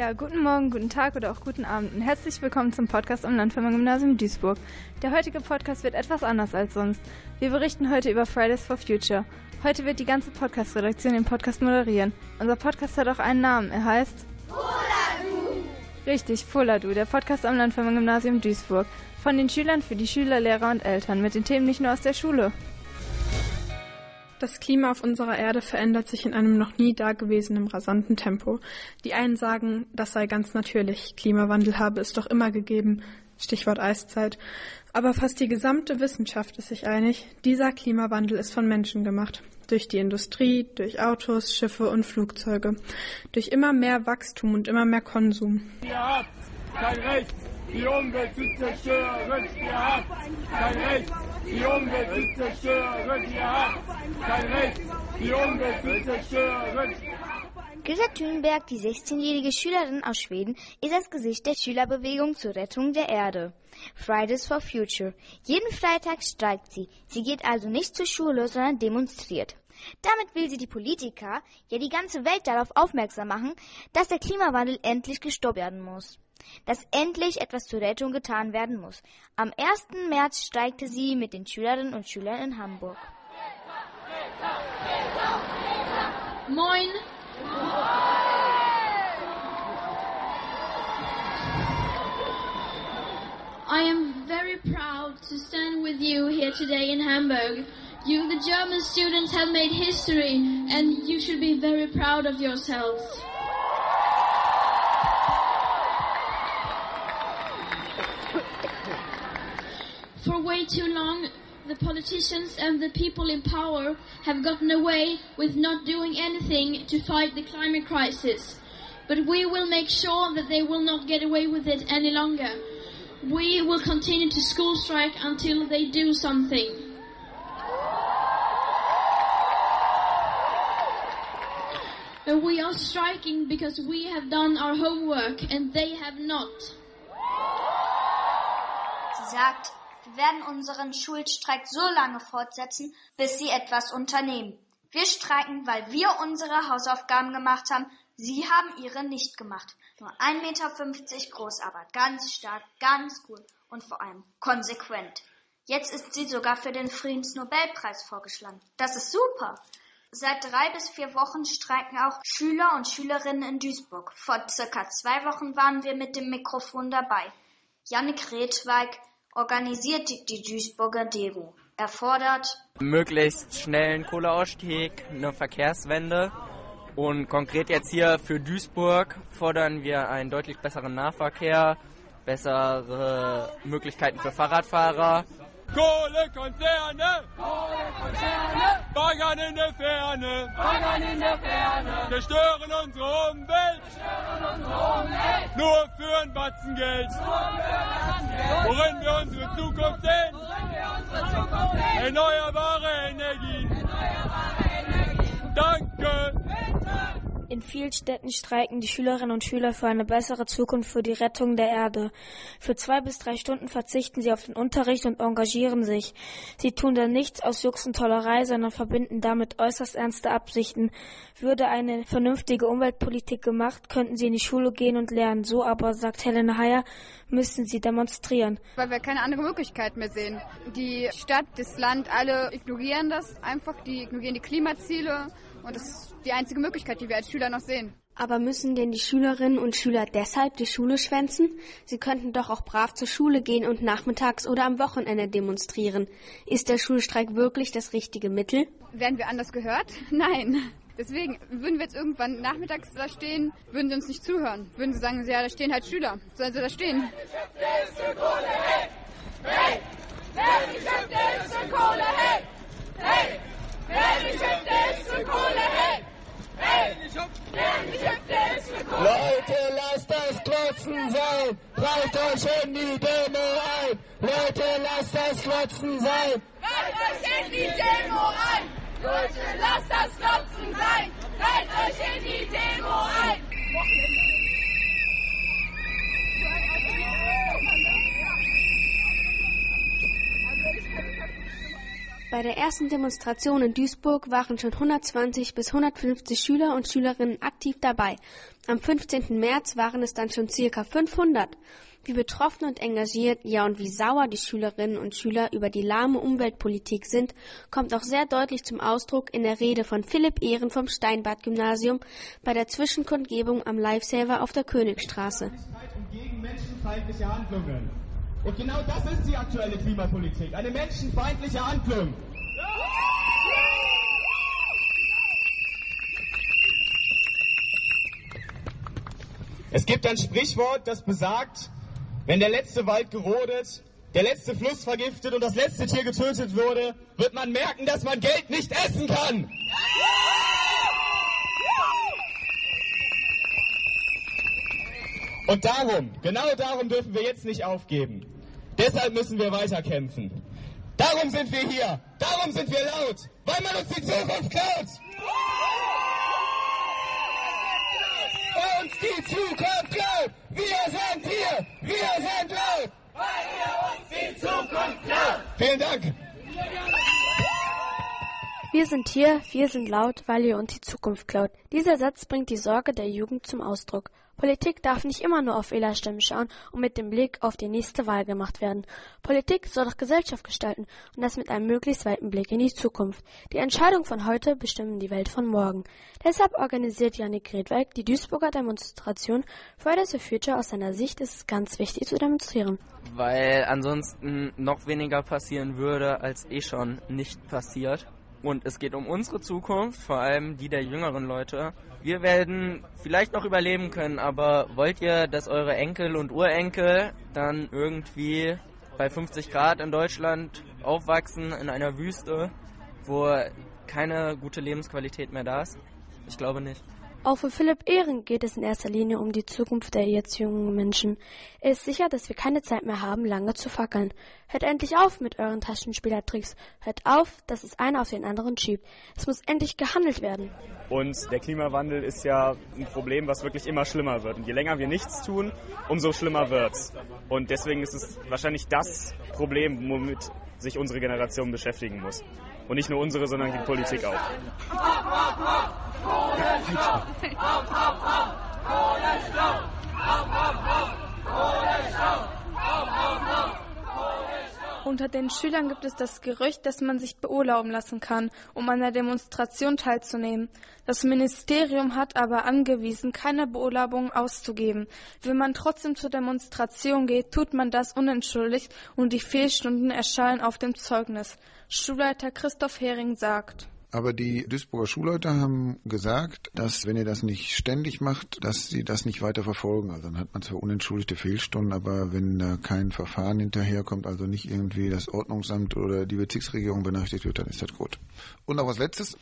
Ja, guten Morgen, guten Tag oder auch guten Abend und herzlich willkommen zum Podcast am Landvermann-Gymnasium Duisburg. Der heutige Podcast wird etwas anders als sonst. Wir berichten heute über Fridays for Future. Heute wird die ganze Podcast-Redaktion den Podcast moderieren. Unser Podcast hat auch einen Namen. Er heißt Foladu. Richtig, Foladu, der Podcast am Landvermann-Gymnasium Duisburg. Von den Schülern für die Schüler, Lehrer und Eltern mit den Themen nicht nur aus der Schule. Das Klima auf unserer Erde verändert sich in einem noch nie dagewesenen rasanten Tempo. Die einen sagen, das sei ganz natürlich, Klimawandel habe es doch immer gegeben, Stichwort Eiszeit. Aber fast die gesamte Wissenschaft ist sich einig, dieser Klimawandel ist von Menschen gemacht. Durch die Industrie, durch Autos, Schiffe und Flugzeuge. Durch immer mehr Wachstum und immer mehr Konsum. Ihr habt kein Recht, die Umwelt zu zerstören. Ihr habt kein Recht, die Umwelt zu zerstören. Ihr habt kein Recht, die Umwelt zu zerstören. Greta Thunberg, die 16-jährige Schülerin aus Schweden, ist das Gesicht der Schülerbewegung zur Rettung der Erde. Fridays for Future. Jeden Freitag streikt sie. Sie geht also nicht zur Schule, sondern demonstriert. Damit will sie die Politiker, ja die ganze Welt darauf aufmerksam machen, dass der Klimawandel endlich gestoppt werden muss. Dass endlich etwas zur Rettung getan werden muss. Am 1. März streikte sie mit den Schülerinnen und Schülern in Hamburg. Moin! I am very proud to stand with you here today in Hamburg. You, the German students, have made history, and you should be very proud of yourselves. For way too long, the politicians and the people in power have gotten away with not doing anything to fight the climate crisis. But we will make sure that they will not get away with it any longer. We will continue to school strike until they do something. And we are striking because we have done our homework and they have not. Wir werden unseren Schulstreik so lange fortsetzen, bis sie etwas unternehmen. Wir streiken, weil wir unsere Hausaufgaben gemacht haben. Sie haben ihre nicht gemacht. Nur 1,50 Meter groß, aber ganz stark, ganz cool und vor allem konsequent. Jetzt ist sie sogar für den Friedensnobelpreis vorgeschlagen. Das ist super. Seit drei bis vier Wochen streiken auch Schüler und Schülerinnen in Duisburg. Vor circa zwei Wochen waren wir mit dem Mikrofon dabei. Jannik Redweig organisiert die, Duisburger Demo. Er fordert möglichst schnellen Kohleausstieg, eine Verkehrswende. Und konkret jetzt hier für Duisburg fordern wir einen deutlich besseren Nahverkehr, bessere Möglichkeiten für Fahrradfahrer. Kohlekonzerne! Kohlekonzerne! Baggern in der Ferne! Baggern in der Ferne! Zerstören unsere Umwelt! Zerstören unsere Umwelt! Nur für ein Batzen Geld! Nur für ein Batzen Geld! Worin wir unsere Zukunft sehen! Worin wir unsere Zukunft sehen! Erneuerbare In vielen Städten streiken die Schülerinnen und Schüler für eine bessere Zukunft für die Rettung der Erde. Für zwei bis drei Stunden verzichten sie auf den Unterricht und engagieren sich. Sie tun da nichts aus Jux und Tollerei, sondern verbinden damit äußerst ernste Absichten. Würde eine vernünftige Umweltpolitik gemacht, könnten sie in die Schule gehen und lernen. So aber, sagt Helena Heyer, müssen sie demonstrieren. Weil wir keine andere Möglichkeit mehr sehen. Die Stadt, das Land, alle ignorieren das einfach. Die ignorieren die Klimaziele. Und das ist die einzige Möglichkeit, die wir als Schüler noch sehen. Aber müssen denn die Schülerinnen und Schüler deshalb die Schule schwänzen? Sie könnten doch auch brav zur Schule gehen und nachmittags oder am Wochenende demonstrieren. Ist der Schulstreik wirklich das richtige Mittel? Werden wir anders gehört? Nein. Deswegen würden wir jetzt irgendwann nachmittags da stehen, würden sie uns nicht zuhören. Würden sie sagen, ja, da stehen halt Schüler. Sollen sie da stehen? Hey! Wer Geschäfte ist für Kohle? Hey! Hey! Wer Geschäfte ist für Kohle? Hey! Hey! Wer Geschäfte ist für Kohle? Leute, lasst das Klotzen sein! Reicht euch in die Demo ein! Leute, lasst das Klotzen sein! Reicht euch in die Demo ein! Leute, lasst das Klotzen sein! Reicht euch in die Demo ein! Bei der ersten Demonstration in Duisburg waren schon 120 bis 150 Schüler und Schülerinnen aktiv dabei. Am 15. März waren es dann schon circa 500. Wie betroffen und engagiert, ja und wie sauer die Schülerinnen und Schüler über die lahme Umweltpolitik sind, kommt auch sehr deutlich zum Ausdruck in der Rede von Philipp Ehren vom Steinbad-Gymnasium bei der Zwischenkundgebung am Lifesaver auf der Königstraße. Und genau das ist die aktuelle Klimapolitik, eine menschenfeindliche Handlung. Es gibt ein Sprichwort, das besagt, wenn der letzte Wald gerodet, der letzte Fluss vergiftet und das letzte Tier getötet wurde, wird man merken, dass man Geld nicht essen kann. Und darum, genau darum dürfen wir jetzt nicht aufgeben. Deshalb müssen wir weiterkämpfen. Darum sind wir hier. Darum sind wir laut. Weil man uns die Zukunft klaut. Uns die Zukunft klaut. Wir sind hier. Wir sind laut. Weil ihr uns die Zukunft klaut. Vielen Dank. Wir sind hier, wir sind laut, weil ihr uns die Zukunft klaut. Dieser Satz bringt die Sorge der Jugend zum Ausdruck. Politik darf nicht immer nur auf Wählerstimmen schauen und mit dem Blick auf die nächste Wahl gemacht werden. Politik soll doch Gesellschaft gestalten und das mit einem möglichst weiten Blick in die Zukunft. Die Entscheidungen von heute bestimmen die Welt von morgen. Deshalb organisiert Janik Redweg die Duisburger Demonstration Fridays for Future. Aus seiner Sicht ist es ganz wichtig zu demonstrieren. Weil ansonsten noch weniger passieren würde, als eh schon nicht passiert. Und es geht um unsere Zukunft, vor allem die der jüngeren Leute. Wir werden vielleicht noch überleben können, aber wollt ihr, dass eure Enkel und Urenkel dann irgendwie bei 50 Grad in Deutschland aufwachsen, in einer Wüste, wo keine gute Lebensqualität mehr da ist? Ich glaube nicht. Auch für Philipp Ehren geht es in erster Linie um die Zukunft der jetzt jungen Menschen. Er ist sicher, dass wir keine Zeit mehr haben, lange zu fackeln. Hört endlich auf mit euren Taschenspielertricks. Hört auf, dass es einer auf den anderen schiebt. Es muss endlich gehandelt werden. Und der Klimawandel ist ja ein Problem, was wirklich immer schlimmer wird. Und je länger wir nichts tun, umso schlimmer wird's. Und deswegen ist es wahrscheinlich das Problem, womit sich unsere Generation beschäftigen muss. Und nicht nur unsere, sondern die Politik auch. Unter den Schülern gibt es das Gerücht, dass man sich beurlauben lassen kann, um an der Demonstration teilzunehmen. Das Ministerium hat aber angewiesen, keine Beurlaubung auszugeben. Wenn man trotzdem zur Demonstration geht, tut man das unentschuldigt und die Fehlstunden erscheinen auf dem Zeugnis. Schulleiter Christoph Hering sagt. Aber die Duisburger Schulleute haben gesagt, dass wenn ihr das nicht ständig macht, dass sie das nicht weiter verfolgen. Also dann hat man zwar unentschuldigte Fehlstunden, aber wenn da kein Verfahren hinterherkommt, also nicht irgendwie das Ordnungsamt oder die Bezirksregierung benachrichtigt wird, dann ist das gut. Und noch was Letztes,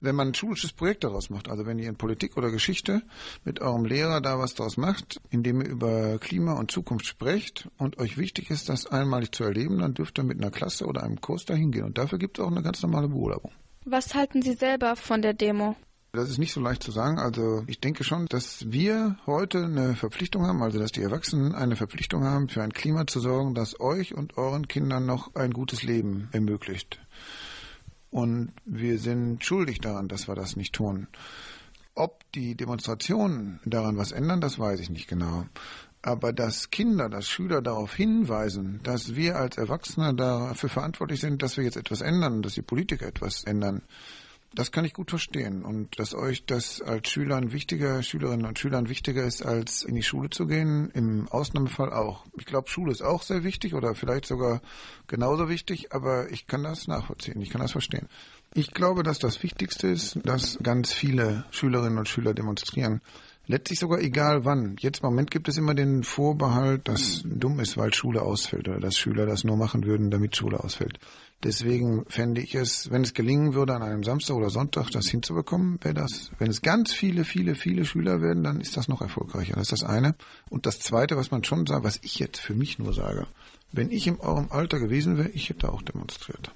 wenn man ein schulisches Projekt daraus macht, also wenn ihr in Politik oder Geschichte mit eurem Lehrer da was daraus macht, indem ihr über Klima und Zukunft sprecht und euch wichtig ist, das einmalig zu erleben, dann dürft ihr mit einer Klasse oder einem Kurs da hingehen. Und dafür gibt es auch eine ganz normale Beurlaubung. Was halten Sie selber von der Demo? Das ist nicht so leicht zu sagen. Also ich denke schon, dass wir heute eine Verpflichtung haben, also dass die Erwachsenen eine Verpflichtung haben, für ein Klima zu sorgen, das euch und euren Kindern noch ein gutes Leben ermöglicht. Und wir sind schuldig daran, dass wir das nicht tun. Ob die Demonstrationen daran was ändern, das weiß ich nicht genau. Aber dass Kinder, dass Schüler darauf hinweisen, dass wir als Erwachsene dafür verantwortlich sind, dass wir jetzt etwas ändern, dass die Politiker etwas ändern, das kann ich gut verstehen. Und dass euch das als Schülern wichtiger, Schülerinnen und Schülern wichtiger ist, als in die Schule zu gehen, im Ausnahmefall auch. Ich glaube, Schule ist auch sehr wichtig oder vielleicht sogar genauso wichtig, aber ich kann das nachvollziehen, ich kann das verstehen. Ich glaube, dass das Wichtigste ist, dass ganz viele Schülerinnen und Schüler demonstrieren letztlich sogar egal wann. Jetzt im Moment gibt es immer den Vorbehalt, dass dumm ist, weil Schule ausfällt oder dass Schüler das nur machen würden, damit Schule ausfällt. Deswegen fände ich es, wenn es gelingen würde, an einem Samstag oder Sonntag das hinzubekommen, wäre das, wenn es ganz viele, viele, viele Schüler werden, dann ist das noch erfolgreicher. Das ist das eine. Und das zweite, was man schon sagt, was ich jetzt für mich nur sage, wenn ich in eurem Alter gewesen wäre, ich hätte auch demonstriert.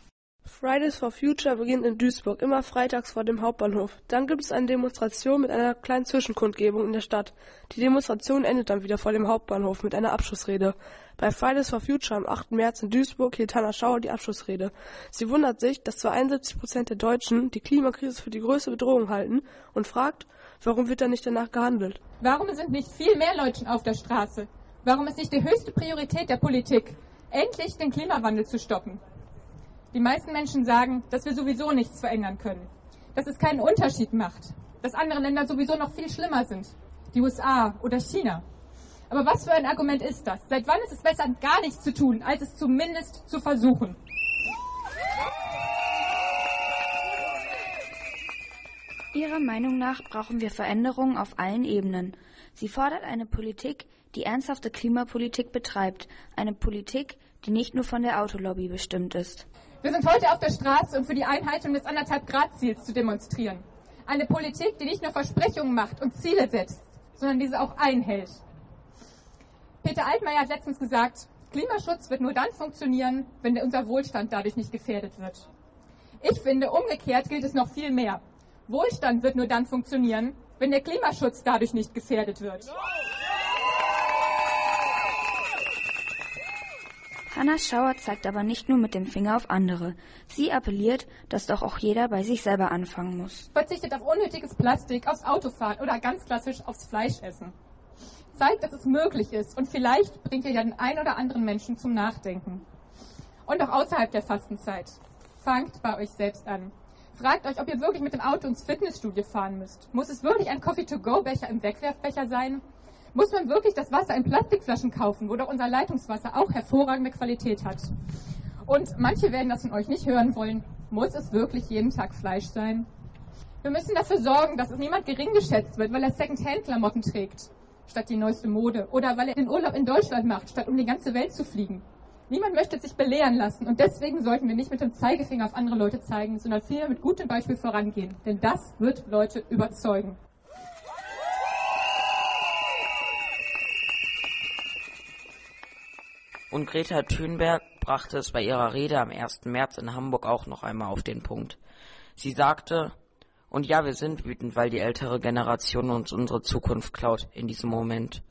Fridays for Future beginnt in Duisburg, immer freitags vor dem Hauptbahnhof. Dann gibt es eine Demonstration mit einer kleinen Zwischenkundgebung in der Stadt. Die Demonstration endet dann wieder vor dem Hauptbahnhof mit einer Abschlussrede. Bei Fridays for Future am 8. März in Duisburg hielt Hannah Schauer die Abschlussrede. Sie wundert sich, dass zwar 71 Prozent der Deutschen die Klimakrise für die größte Bedrohung halten und fragt, warum wird da nicht danach gehandelt? Warum sind nicht viel mehr Leute auf der Straße? Warum ist nicht die höchste Priorität der Politik, endlich den Klimawandel zu stoppen? Die meisten Menschen sagen, dass wir sowieso nichts verändern können, dass es keinen Unterschied macht, dass andere Länder sowieso noch viel schlimmer sind, die USA oder China. Aber was für ein Argument ist das? Seit wann ist es besser, gar nichts zu tun, als es zumindest zu versuchen? Ihrer Meinung nach brauchen wir Veränderungen auf allen Ebenen. Sie fordert eine Politik, die ernsthafte Klimapolitik betreibt, eine Politik, die nicht nur von der Autolobby bestimmt ist. Wir sind heute auf der Straße, um für die Einhaltung des anderthalb Grad Ziels zu demonstrieren. Eine Politik, die nicht nur Versprechungen macht und Ziele setzt, sondern diese auch einhält. Peter Altmaier hat letztens gesagt, Klimaschutz wird nur dann funktionieren, wenn unser Wohlstand dadurch nicht gefährdet wird. Ich finde, umgekehrt gilt es noch viel mehr. Wohlstand wird nur dann funktionieren, wenn der Klimaschutz dadurch nicht gefährdet wird. Hannah Schauer zeigt aber nicht nur mit dem Finger auf andere. Sie appelliert, dass doch auch jeder bei sich selber anfangen muss. Verzichtet auf unnötiges Plastik, aufs Autofahren oder ganz klassisch aufs Fleischessen. Zeigt, dass es möglich ist und vielleicht bringt ihr ja den ein oder anderen Menschen zum Nachdenken. Und auch außerhalb der Fastenzeit. Fangt bei euch selbst an. Fragt euch, ob ihr wirklich mit dem Auto ins Fitnessstudio fahren müsst. Muss es wirklich ein Coffee-to-go-Becher im Wegwerfbecher sein? Muss man wirklich das Wasser in Plastikflaschen kaufen, wo doch unser Leitungswasser auch hervorragende Qualität hat? Und manche werden das von euch nicht hören wollen. Muss es wirklich jeden Tag Fleisch sein? Wir müssen dafür sorgen, dass es niemand gering geschätzt wird, weil er Second-Hand-Klamotten trägt, statt die neueste Mode. Oder weil er den Urlaub in Deutschland macht, statt um die ganze Welt zu fliegen. Niemand möchte sich belehren lassen und deswegen sollten wir nicht mit dem Zeigefinger auf andere Leute zeigen, sondern vielmehr mit gutem Beispiel vorangehen. Denn das wird Leute überzeugen. Und Greta Thunberg brachte es bei ihrer Rede am 1. März in Hamburg auch noch einmal auf den Punkt. Sie sagte, und ja, wir sind wütend, weil die ältere Generation uns unsere Zukunft klaut in diesem Moment.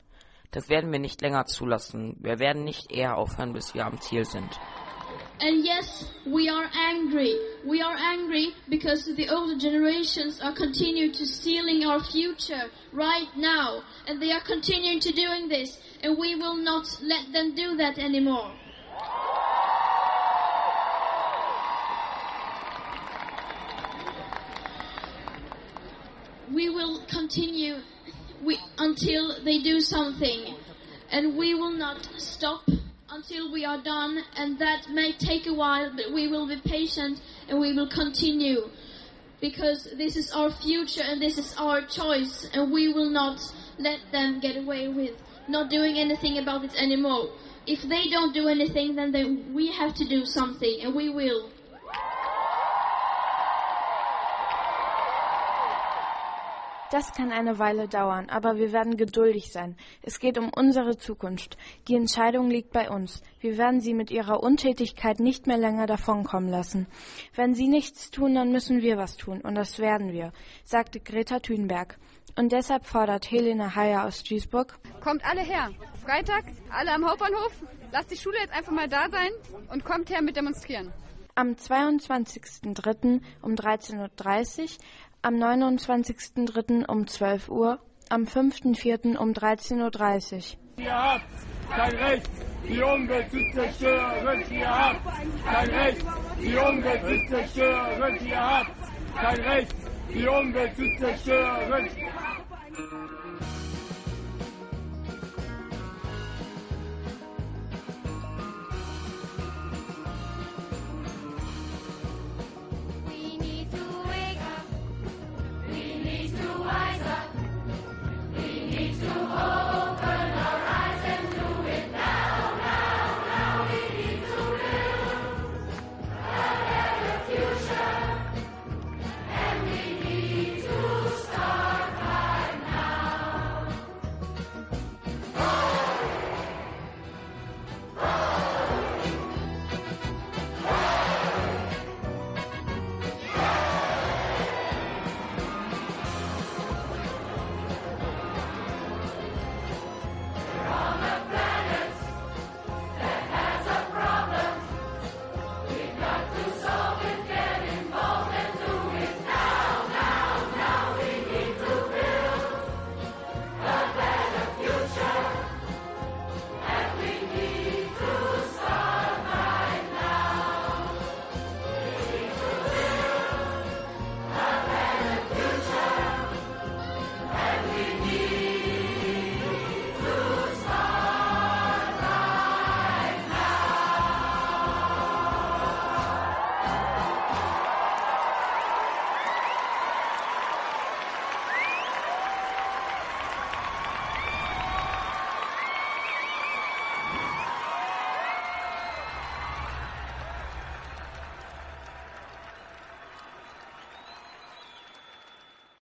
Das werden wir nicht länger zulassen. Wir werden nicht eher aufhören, bis wir am Ziel sind. And yes, we are angry. We are angry because the older generations are continuing to stealing our future right now. And they are continuing to doing this. And we will not let them do that anymore. We will continue we, until they do something. And we will not stop until we are done, and that may take a while, but we will be patient and we will continue. Because this is our future and this is our choice, and we will not let them get away with not doing anything about it anymore. If they don't do anything, then they, we have to do something, and we will. Das kann eine Weile dauern, aber wir werden geduldig sein. Es geht um unsere Zukunft. Die Entscheidung liegt bei uns. Wir werden sie mit ihrer Untätigkeit nicht mehr länger davonkommen lassen. Wenn sie nichts tun, dann müssen wir was tun, und das werden wir, sagte Greta Thunberg. Und deshalb fordert Helene Heyer aus Duisburg. Kommt alle her. Freitag, alle am Hauptbahnhof. Lasst die Schule jetzt einfach mal da sein und kommt her mit demonstrieren. Am 22.03. um 13.30 Uhr am 29.03. um 12 Uhr, am 5.04. um 13.30 Uhr. Ihr habt kein Recht, die Umwelt zu zerstören. Ihr habt kein Recht, die Umwelt zu zerstören. Ihr habt kein Recht, die Umwelt zu zerstören.